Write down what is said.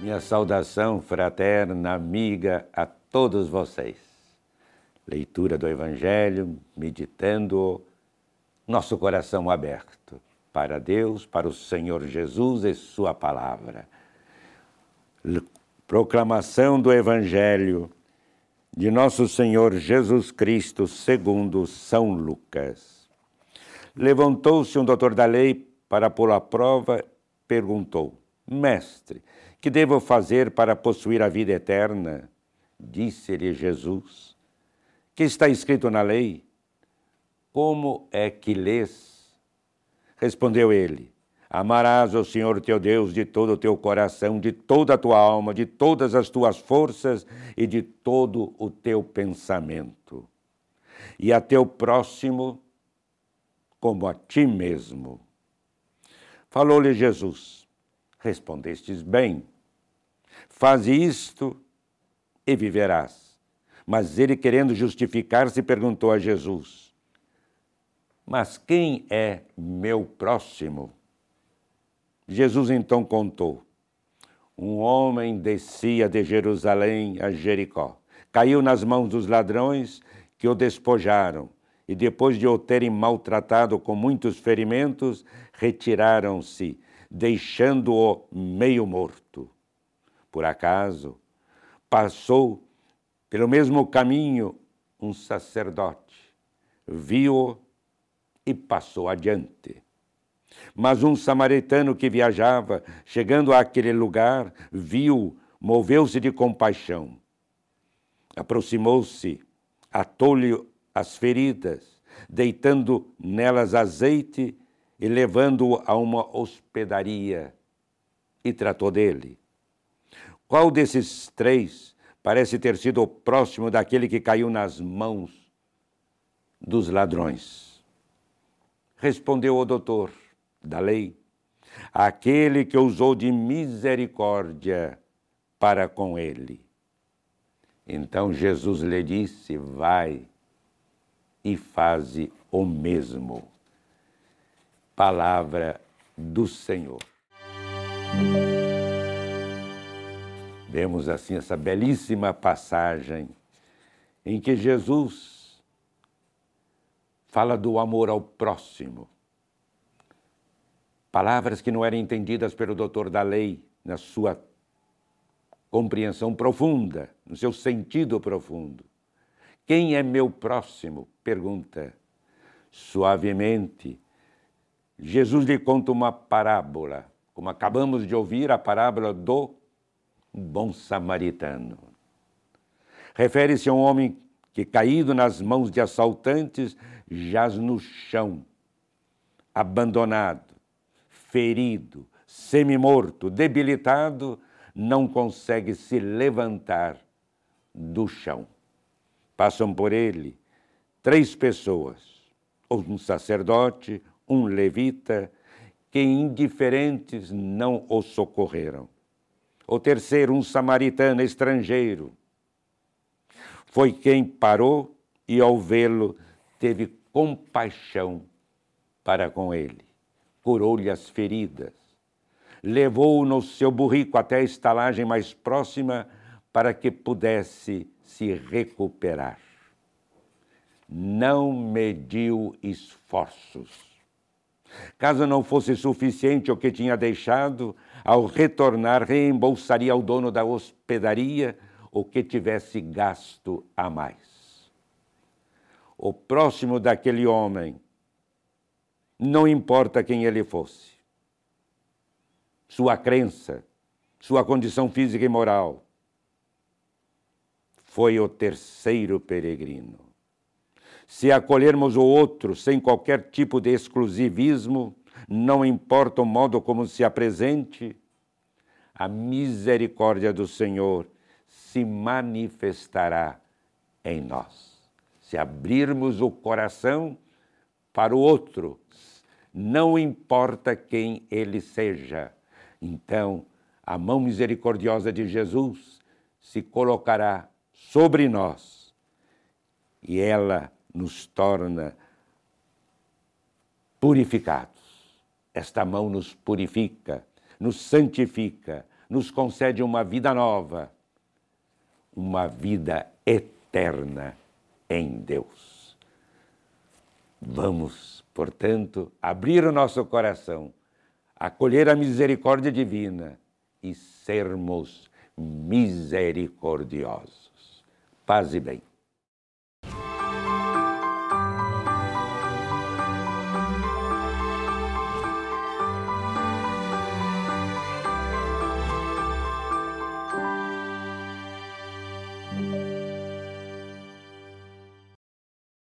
Minha saudação fraterna, amiga a todos vocês. Leitura do Evangelho, meditando, nosso coração aberto para Deus, para o Senhor Jesus e Sua palavra. Proclamação do Evangelho de nosso Senhor Jesus Cristo, segundo São Lucas. Levantou-se um doutor da lei para pôr à prova, perguntou: Mestre, que devo fazer para possuir a vida eterna? Disse-lhe Jesus: Que está escrito na lei? Como é que lês? Respondeu ele: Amarás o Senhor teu Deus de todo o teu coração, de toda a tua alma, de todas as tuas forças e de todo o teu pensamento. E a teu próximo como a ti mesmo. Falou-lhe Jesus: Respondestes bem. Faze isto e viverás. Mas ele, querendo justificar-se, perguntou a Jesus: Mas quem é meu próximo? Jesus então contou: Um homem descia de Jerusalém a Jericó, caiu nas mãos dos ladrões que o despojaram e, depois de o terem maltratado com muitos ferimentos, retiraram-se deixando-o meio morto. Por acaso, passou pelo mesmo caminho um sacerdote, viu-o e passou adiante. Mas um samaritano que viajava, chegando àquele lugar, viu, moveu-se de compaixão. Aproximou-se, atou-lhe as feridas, deitando nelas azeite e levando-o a uma hospedaria e tratou dele. Qual desses três parece ter sido o próximo daquele que caiu nas mãos dos ladrões? Respondeu o doutor da lei: aquele que usou de misericórdia para com ele. Então Jesus lhe disse: Vai e faze o mesmo palavra do Senhor. Vemos assim essa belíssima passagem em que Jesus fala do amor ao próximo. Palavras que não eram entendidas pelo doutor da lei na sua compreensão profunda, no seu sentido profundo. Quem é meu próximo? Pergunta suavemente Jesus lhe conta uma parábola, como acabamos de ouvir, a parábola do bom samaritano. Refere-se a um homem que, caído nas mãos de assaltantes, jaz no chão, abandonado, ferido, semi-morto, debilitado, não consegue se levantar do chão. Passam por ele três pessoas, um sacerdote, um levita, que indiferentes não o socorreram. O terceiro, um samaritano estrangeiro, foi quem parou e, ao vê-lo, teve compaixão para com ele, curou-lhe as feridas, levou-o no seu burrico até a estalagem mais próxima para que pudesse se recuperar. Não mediu esforços Caso não fosse suficiente o que tinha deixado, ao retornar, reembolsaria ao dono da hospedaria o que tivesse gasto a mais. O próximo daquele homem, não importa quem ele fosse, sua crença, sua condição física e moral, foi o terceiro peregrino. Se acolhermos o outro sem qualquer tipo de exclusivismo, não importa o modo como se apresente, a misericórdia do Senhor se manifestará em nós. Se abrirmos o coração para o outro, não importa quem ele seja, então a mão misericordiosa de Jesus se colocará sobre nós e ela nos torna purificados. Esta mão nos purifica, nos santifica, nos concede uma vida nova, uma vida eterna em Deus. Vamos, portanto, abrir o nosso coração, acolher a misericórdia divina e sermos misericordiosos. Paz e bem.